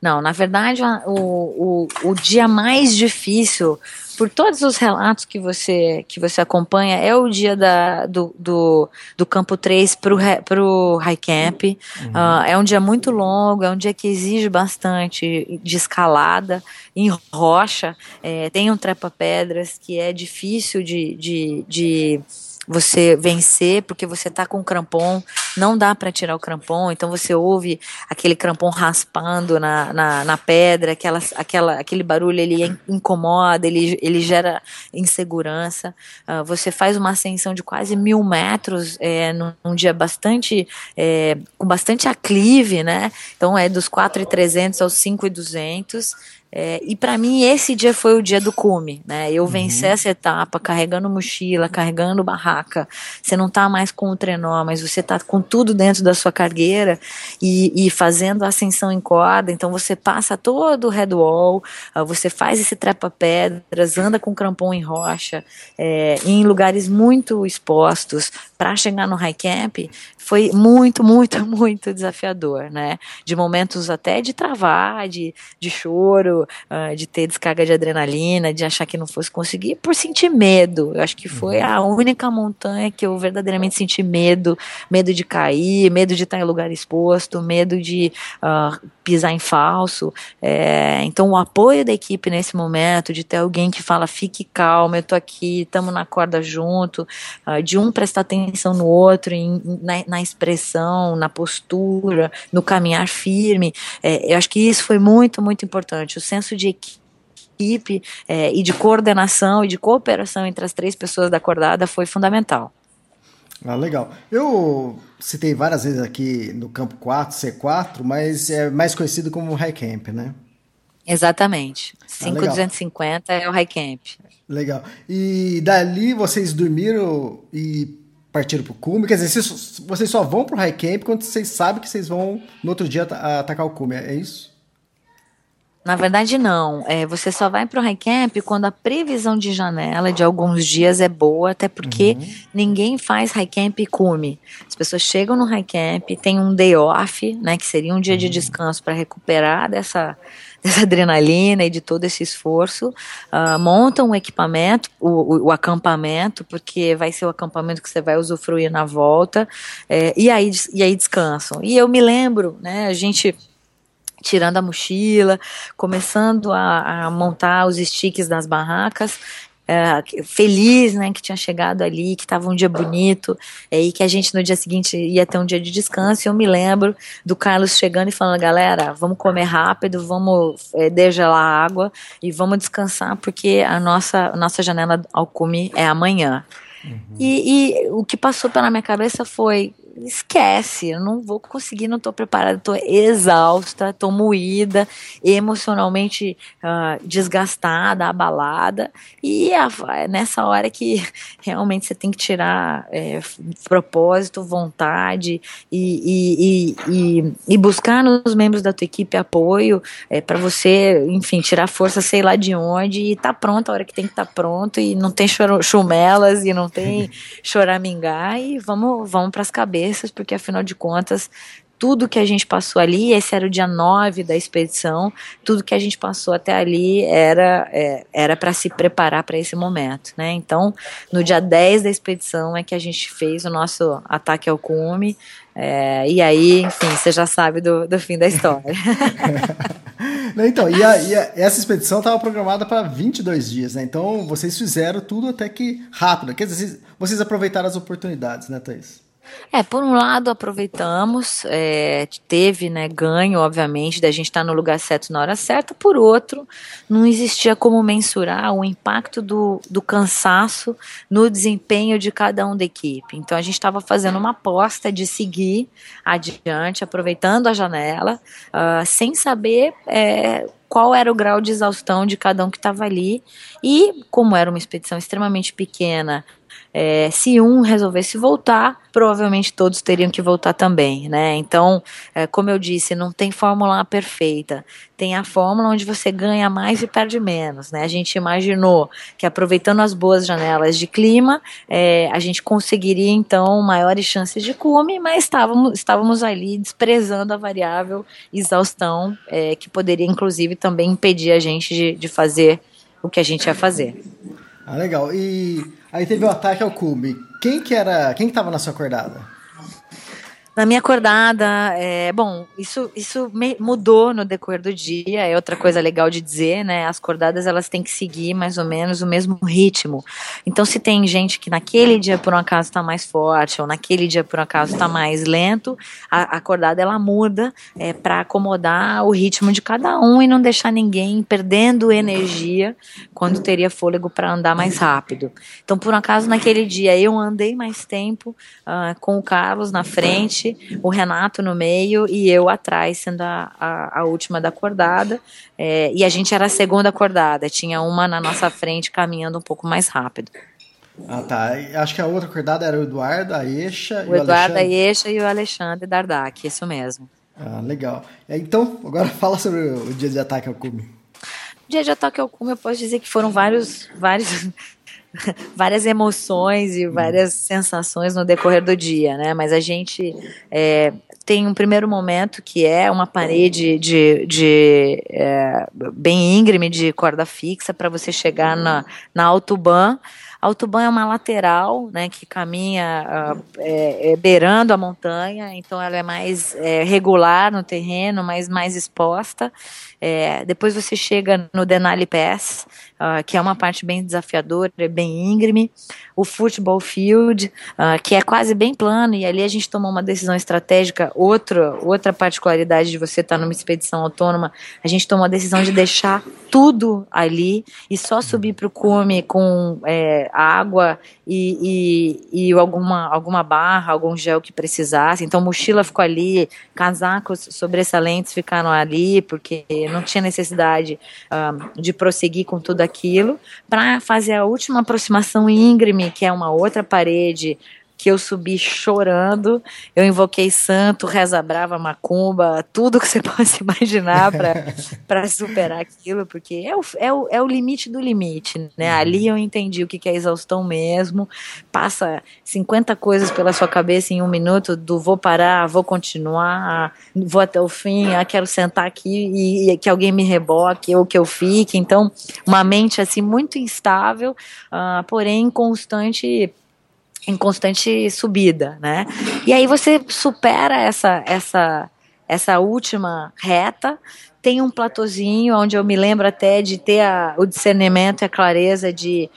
Não, na verdade, o, o, o dia mais difícil, por todos os relatos que você, que você acompanha, é o dia da, do, do, do campo 3 para o high camp. Uhum. Uh, é um dia muito longo, é um dia que exige bastante de escalada em rocha. É, tem um trepa-pedras que é difícil de, de, de você vencer, porque você tá com o crampon, não dá para tirar o crampon, então você ouve aquele crampon raspando na, na, na, pedra, aquela, aquela, aquele barulho ele incomoda, ele, ele gera insegurança. Uh, você faz uma ascensão de quase mil metros é, num, num dia bastante, é, com bastante aclive, né? Então é dos 4,300 aos 5,200. É, e para mim esse dia foi o dia do cume, né? Eu uhum. venci essa etapa carregando mochila, carregando barraca. Você não tá mais com o trenó, mas você tá com tudo dentro da sua cargueira e, e fazendo a ascensão em corda. Então você passa todo o headwall, uh, você faz esse trepa-pedras, anda com crampon em rocha, é, em lugares muito expostos para chegar no high camp. Foi muito, muito, muito desafiador, né? De momentos até de travar, de, de choro uh, de ter descarga de adrenalina, de achar que não fosse conseguir, por sentir medo. Eu acho que foi uhum. a única montanha que eu verdadeiramente senti medo, medo de cair, medo de estar em lugar exposto, medo de uh, pisar em falso. É, então, o apoio da equipe nesse momento, de ter alguém que fala, fique calma, eu tô aqui, estamos na corda junto, uh, de um prestar atenção no outro, em, na, na, expressão, na postura, no caminhar firme, é, eu acho que isso foi muito, muito importante. O senso de equipe é, e de coordenação e de cooperação entre as três pessoas da acordada foi fundamental. Ah, legal. Eu citei várias vezes aqui no campo 4, C4, mas é mais conhecido como High Camp, né? Exatamente. 5250 ah, é o High Camp. Legal. E dali vocês dormiram e partiram pro cume? Quer dizer, vocês só vão pro High Camp quando vocês sabem que vocês vão no outro dia atacar o cume, é isso? Na verdade, não. É, você só vai para o high camp quando a previsão de janela de alguns dias é boa, até porque uhum. ninguém faz high camp e come. As pessoas chegam no high camp, tem um day off, né, que seria um dia uhum. de descanso para recuperar dessa, dessa adrenalina e de todo esse esforço, uh, montam um equipamento, o, o, o, acampamento, porque vai ser o acampamento que você vai usufruir na volta, é, e, aí, e aí descansam. E eu me lembro, né, a gente tirando a mochila, começando a, a montar os sticks das barracas. É, feliz, né, que tinha chegado ali, que estava um dia bonito, é, e que a gente no dia seguinte ia ter um dia de descanso. E eu me lembro do Carlos chegando e falando: galera, vamos comer rápido, vamos é, degelar a água e vamos descansar, porque a nossa, a nossa janela ao cume é amanhã. Uhum. E, e o que passou pela minha cabeça foi: esquece, eu não vou conseguir, não estou preparada, estou exausta, estou moída, emocionalmente uh, desgastada, abalada, e é nessa hora que realmente você tem que tirar é, propósito, vontade e, e, e, e, buscar nos membros da tua equipe apoio é, para você, enfim, tirar força sei lá de onde e tá pronto a hora que tem que estar tá pronto e não tem chumelas e não tem choramingar e vamos, vamos para as cabeças cabeças, porque afinal de contas, tudo que a gente passou ali, esse era o dia 9 da expedição, tudo que a gente passou até ali era é, era para se preparar para esse momento, né? Então, no dia 10 da expedição é que a gente fez o nosso ataque ao cume, é, e aí, enfim, você já sabe do, do fim da história. então, e, a, e a, essa expedição estava programada para 22 dias, né? Então, vocês fizeram tudo até que rápido. Quer dizer, vocês aproveitaram as oportunidades, né, Thaís? É, por um lado aproveitamos, é, teve né, ganho, obviamente, da gente estar no lugar certo na hora certa, por outro, não existia como mensurar o impacto do, do cansaço no desempenho de cada um da equipe. Então a gente estava fazendo uma aposta de seguir adiante, aproveitando a janela, uh, sem saber é, qual era o grau de exaustão de cada um que estava ali. E, como era uma expedição extremamente pequena, é, se um resolvesse voltar, provavelmente todos teriam que voltar também, né? Então, é, como eu disse, não tem fórmula perfeita. Tem a fórmula onde você ganha mais e perde menos, né? A gente imaginou que aproveitando as boas janelas de clima, é, a gente conseguiria então maiores chances de cume, mas estávamos, estávamos ali desprezando a variável exaustão, é, que poderia inclusive também impedir a gente de, de fazer o que a gente ia fazer. Ah, legal. E aí teve o ataque ao cume. Quem que era, quem que tava na sua acordada? Na minha acordada, é, bom, isso, isso mudou no decorrer do dia, é outra coisa legal de dizer, né? As acordadas elas têm que seguir mais ou menos o mesmo ritmo. Então, se tem gente que naquele dia por um acaso está mais forte, ou naquele dia por um acaso está mais lento, a acordada ela muda é, para acomodar o ritmo de cada um e não deixar ninguém perdendo energia quando teria fôlego para andar mais rápido. Então, por um acaso, naquele dia eu andei mais tempo uh, com o Carlos na frente frente, o Renato no meio e eu atrás, sendo a, a, a última da acordada. É, e a gente era a segunda acordada, tinha uma na nossa frente caminhando um pouco mais rápido. Ah, tá. Acho que a outra acordada era o Eduardo, a Eixa o, o Eduardo, a Eixa e o Alexandre Dardak, isso mesmo. Ah, legal. Então, agora fala sobre o dia de ataque ao cume. O dia de ataque ao cume, eu posso dizer que foram vários, vários várias emoções e várias sensações no decorrer do dia, né? Mas a gente é, tem um primeiro momento que é uma parede de, de é, bem íngreme de corda fixa para você chegar na, na autobahn. A autobahn é uma lateral, né, que caminha uh, é, é, beirando a montanha, então ela é mais é, regular no terreno, mas mais exposta. É, depois você chega no Denali Pass, uh, que é uma parte bem desafiadora, bem íngreme. O Football Field, uh, que é quase bem plano, e ali a gente tomou uma decisão estratégica. Outra, outra particularidade de você estar numa expedição autônoma, a gente tomou a decisão de deixar tudo ali e só subir para o cume com é, água e, e, e, alguma, alguma barra, algum gel que precisasse. Então, mochila ficou ali, casacos sobressalentes ficaram ali, porque não tinha necessidade um, de prosseguir com tudo aquilo, para fazer a última aproximação íngreme, que é uma outra parede que eu subi chorando. Eu invoquei santo, reza brava, macumba, tudo que você possa imaginar para superar aquilo, porque é o, é, o, é o limite do limite, né? Uhum. Ali eu entendi o que, que é exaustão mesmo. Passa 50 coisas pela sua cabeça em um minuto, do vou parar, vou continuar, vou até o fim, ah, quero sentar aqui e, e que alguém me reboque ou que eu fique. Então, uma mente assim muito instável, uh, porém constante em constante subida, né? E aí você supera essa essa essa última reta, tem um platozinho onde eu me lembro até de ter a, o discernimento e a clareza de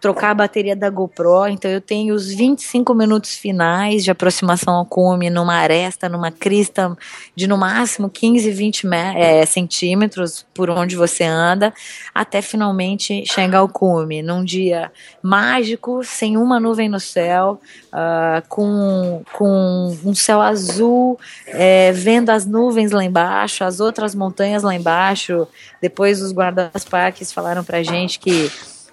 trocar a bateria da GoPro, então eu tenho os 25 minutos finais de aproximação ao cume numa aresta, numa crista de no máximo 15, 20 é, centímetros por onde você anda, até finalmente chegar ao cume, num dia mágico, sem uma nuvem no céu, uh, com, com um céu azul, é, vendo as nuvens lá embaixo, as outras montanhas lá embaixo, depois os guardas-parques falaram pra gente que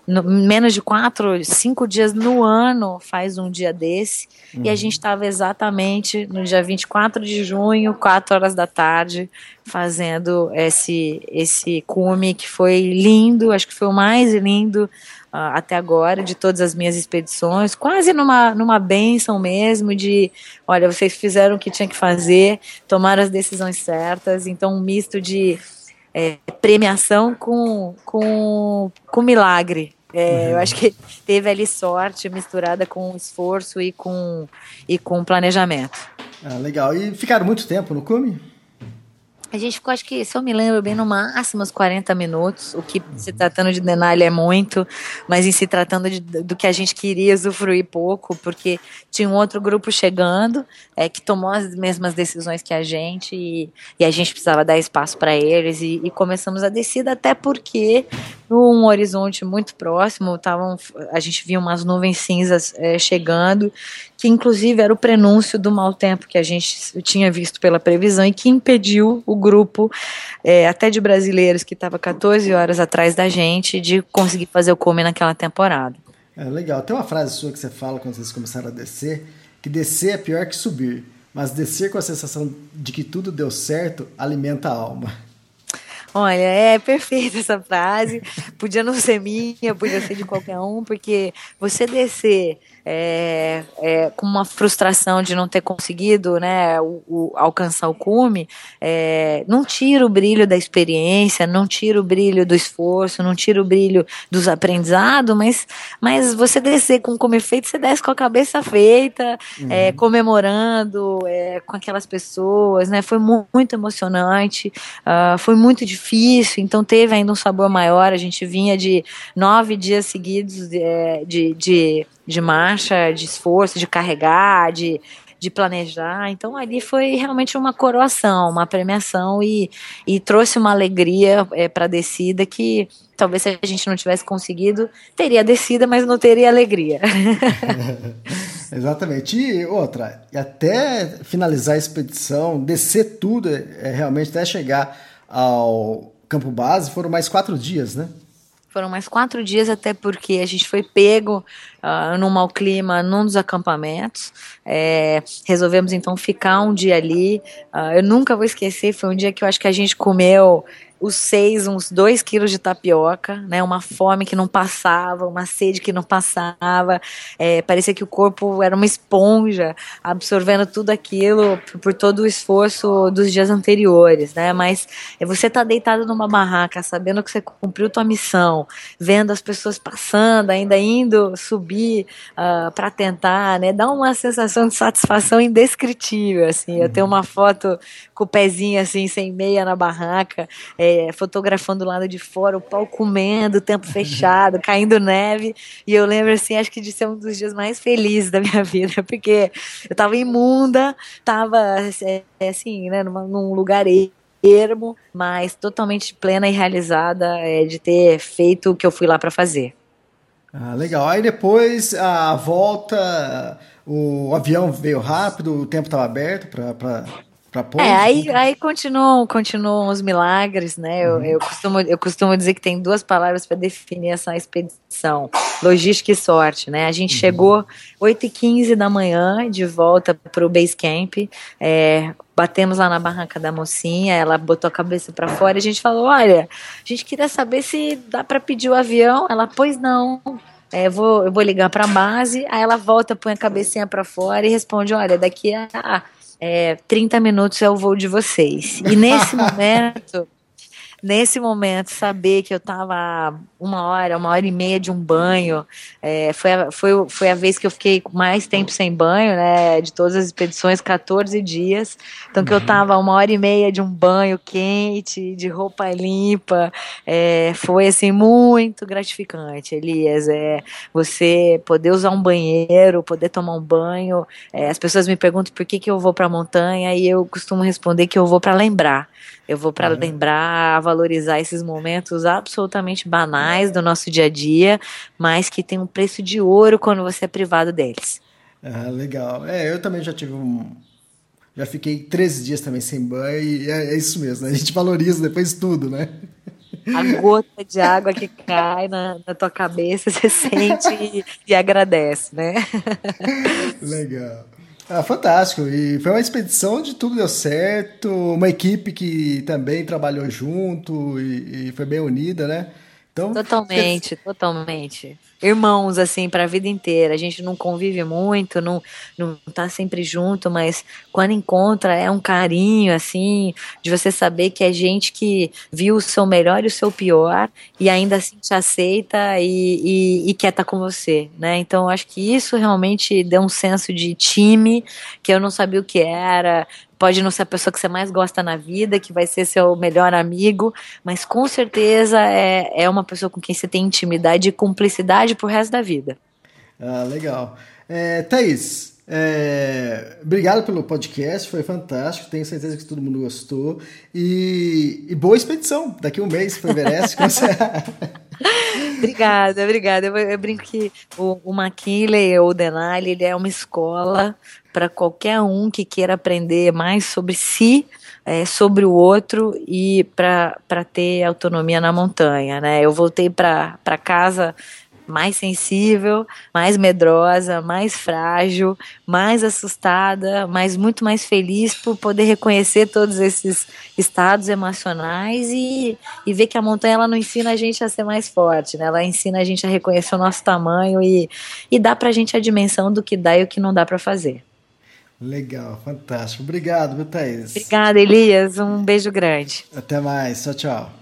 no, menos de quatro, cinco dias no ano faz um dia desse. Uhum. E a uhum. gente estava exatamente no dia 24 de junho, 4 horas da tarde, fazendo esse, esse cume que foi lindo, acho que foi o mais lindo uh, até agora de todas as minhas expedições, quase numa, numa benção mesmo de, olha, vocês fizeram o que tinha que fazer, tomaram as decisões certas, então um misto de é, premiação com, com, com milagre, é, eu acho que teve ali sorte misturada com esforço e com, e com planejamento. Ah, legal. E ficaram muito tempo no cume? A gente ficou, acho que, se eu me lembro bem, no máximo uns 40 minutos, o que se tratando de Denali é muito, mas em se tratando de, do que a gente queria usufruir pouco, porque tinha um outro grupo chegando, é, que tomou as mesmas decisões que a gente, e, e a gente precisava dar espaço para eles, e, e, começamos a descida, até porque num horizonte muito próximo, tavam, a gente via umas nuvens cinzas é, chegando, que inclusive era o prenúncio do mau tempo que a gente tinha visto pela previsão e que impediu o grupo, é, até de brasileiros que estava 14 horas atrás da gente, de conseguir fazer o come naquela temporada. É legal. Tem uma frase sua que você fala quando vocês começaram a descer, que descer é pior que subir, mas descer com a sensação de que tudo deu certo alimenta a alma. Olha, é perfeita essa frase. Podia não ser minha, podia ser de qualquer um, porque você descer é, é, com uma frustração de não ter conseguido né, o, o alcançar o cume, é, não tira o brilho da experiência, não tira o brilho do esforço, não tira o brilho dos aprendizados, mas, mas você descer com o cume feito, você desce com a cabeça feita, é, uhum. comemorando é, com aquelas pessoas, né, foi mu muito emocionante, uh, foi muito difícil, então teve ainda um sabor maior, a gente vinha de nove dias seguidos de, é, de, de de marcha, de esforço, de carregar, de, de planejar. Então ali foi realmente uma coroação, uma premiação e, e trouxe uma alegria é, para a descida que talvez se a gente não tivesse conseguido, teria descida, mas não teria alegria. Exatamente. E outra, até finalizar a expedição, descer tudo, é, realmente até chegar ao campo base, foram mais quatro dias, né? Foram mais quatro dias, até porque a gente foi pego uh, num mau clima num dos acampamentos. É, resolvemos então ficar um dia ali. Uh, eu nunca vou esquecer, foi um dia que eu acho que a gente comeu os seis, uns dois quilos de tapioca, né? Uma fome que não passava, uma sede que não passava. É, parecia que o corpo era uma esponja, absorvendo tudo aquilo por, todo o esforço dos dias anteriores, né? Mas é você tá deitado numa barraca, sabendo que você cumpriu tua missão, vendo as pessoas passando, ainda indo subir uh, ah, para tentar, né? Dá uma sensação de satisfação indescritível, assim. Eu tenho uma foto com o pezinho assim, sem meia na barraca. É, fotografando do lado de fora, o pau comendo, o tempo fechado, caindo neve. E eu lembro, assim, acho que de ser um dos dias mais felizes da minha vida, porque eu tava imunda, tava, é, é, assim, né, numa, num lugar ermo, mas totalmente plena e realizada é, de ter feito o que eu fui lá para fazer. Ah, legal. Aí depois a volta, o avião veio rápido, o tempo estava aberto para é, aí, aí continuam, continuam os milagres, né? Eu, uhum. eu, costumo, eu costumo dizer que tem duas palavras para definir essa expedição: logística e sorte, né? A gente uhum. chegou 8h15 da manhã de volta para o base camp. É, batemos lá na barranca da mocinha, ela botou a cabeça para fora e a gente falou: olha, a gente queria saber se dá para pedir o avião. Ela, pois não. É, eu, vou, eu vou ligar para a base, aí ela volta, põe a cabecinha para fora e responde: olha, daqui a é, 30 minutos é o voo de vocês. E nesse momento, nesse momento, saber que eu estava uma hora, uma hora e meia de um banho, é, foi, a, foi, foi a vez que eu fiquei mais tempo sem banho, né, de todas as expedições, 14 dias, então que eu estava uhum. uma hora e meia de um banho quente, de roupa limpa, é, foi assim, muito gratificante, Elias, é, você poder usar um banheiro, poder tomar um banho, é, as pessoas me perguntam por que que eu vou para a montanha, e eu costumo responder que eu vou para lembrar, eu vou para uhum. lembrar, valorizar esses momentos absolutamente banais do nosso dia a dia, mas que tem um preço de ouro quando você é privado deles. Ah, legal. É, eu também já tive um. Já fiquei 13 dias também sem banho e é, é isso mesmo, né? a gente valoriza depois tudo, né? A gota de água que cai na, na tua cabeça, você sente e, e agradece, né? Legal. Ah, fantástico. E foi uma expedição onde tudo deu certo, uma equipe que também trabalhou junto e, e foi bem unida, né? Então, totalmente, totalmente irmãos, assim, para a vida inteira. A gente não convive muito, não, não tá sempre junto, mas quando encontra é um carinho, assim, de você saber que é gente que viu o seu melhor e o seu pior e ainda assim te aceita e, e, e quer estar tá com você, né? Então, acho que isso realmente deu um senso de time que eu não sabia o que era, pode não ser a pessoa que você mais gosta na vida, que vai ser seu melhor amigo, mas com certeza é, é uma pessoa com quem você tem intimidade e cumplicidade pro resto da vida. Ah, legal. É, Thaís, é, obrigado pelo podcast, foi fantástico. Tenho certeza que todo mundo gostou. E, e boa expedição. Daqui a um mês para o Everest. você... obrigada, obrigada. Eu, eu, brinco que o, o McKinley ou o Denali ele é uma escola para qualquer um que queira aprender mais sobre si, é, sobre o outro e para ter autonomia na montanha. Né? Eu voltei para casa mais sensível, mais medrosa, mais frágil, mais assustada, mas muito mais feliz por poder reconhecer todos esses estados emocionais e, e ver que a montanha ela não ensina a gente a ser mais forte, né? Ela ensina a gente a reconhecer o nosso tamanho e, e dá pra gente a dimensão do que dá e o que não dá para fazer. Legal, fantástico. Obrigado, meu Thaís. Obrigada, Elias. Um beijo grande. Até mais. Tchau, tchau.